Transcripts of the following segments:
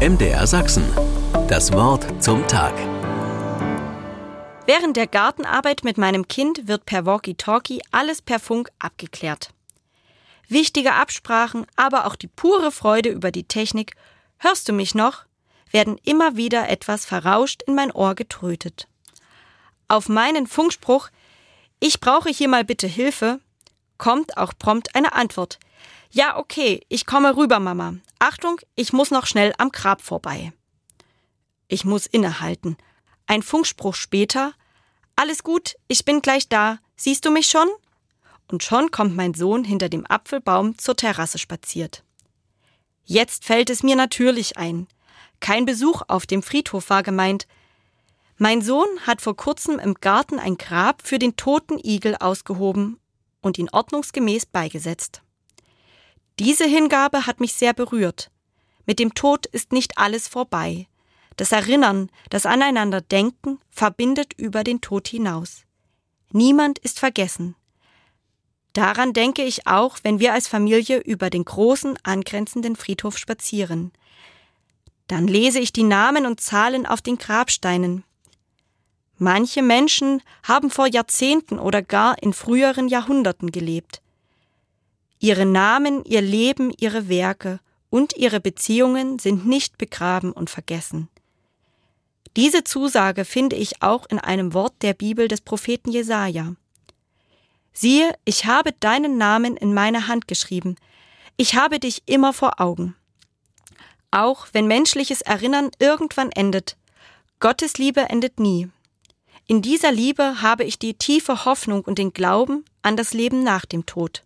MDR Sachsen. Das Wort zum Tag. Während der Gartenarbeit mit meinem Kind wird per Walkie-Talkie alles per Funk abgeklärt. Wichtige Absprachen, aber auch die pure Freude über die Technik, hörst du mich noch, werden immer wieder etwas verrauscht in mein Ohr getrötet. Auf meinen Funkspruch, ich brauche hier mal bitte Hilfe, kommt auch prompt eine Antwort. Ja, okay, ich komme rüber, Mama. Achtung, ich muss noch schnell am Grab vorbei. Ich muss innehalten. Ein Funkspruch später. Alles gut, ich bin gleich da. Siehst du mich schon? Und schon kommt mein Sohn hinter dem Apfelbaum zur Terrasse spaziert. Jetzt fällt es mir natürlich ein. Kein Besuch auf dem Friedhof war gemeint. Mein Sohn hat vor kurzem im Garten ein Grab für den toten Igel ausgehoben und ihn ordnungsgemäß beigesetzt. Diese Hingabe hat mich sehr berührt. Mit dem Tod ist nicht alles vorbei. Das Erinnern, das Aneinanderdenken verbindet über den Tod hinaus. Niemand ist vergessen. Daran denke ich auch, wenn wir als Familie über den großen angrenzenden Friedhof spazieren. Dann lese ich die Namen und Zahlen auf den Grabsteinen. Manche Menschen haben vor Jahrzehnten oder gar in früheren Jahrhunderten gelebt. Ihre Namen, ihr Leben, ihre Werke und ihre Beziehungen sind nicht begraben und vergessen. Diese Zusage finde ich auch in einem Wort der Bibel des Propheten Jesaja. Siehe, ich habe deinen Namen in meine Hand geschrieben. Ich habe dich immer vor Augen. Auch wenn menschliches Erinnern irgendwann endet, Gottes Liebe endet nie. In dieser Liebe habe ich die tiefe Hoffnung und den Glauben an das Leben nach dem Tod.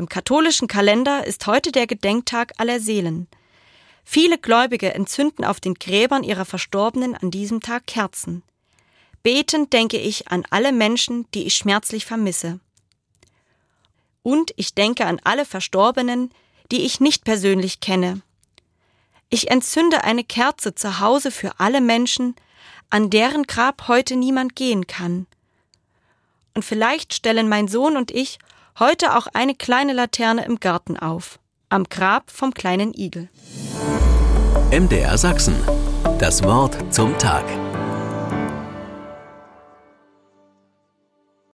Im katholischen Kalender ist heute der Gedenktag aller Seelen. Viele Gläubige entzünden auf den Gräbern ihrer Verstorbenen an diesem Tag Kerzen. Betend denke ich an alle Menschen, die ich schmerzlich vermisse. Und ich denke an alle Verstorbenen, die ich nicht persönlich kenne. Ich entzünde eine Kerze zu Hause für alle Menschen, an deren Grab heute niemand gehen kann. Und vielleicht stellen mein Sohn und ich Heute auch eine kleine Laterne im Garten auf. Am Grab vom kleinen Igel. MDR Sachsen. Das Wort zum Tag.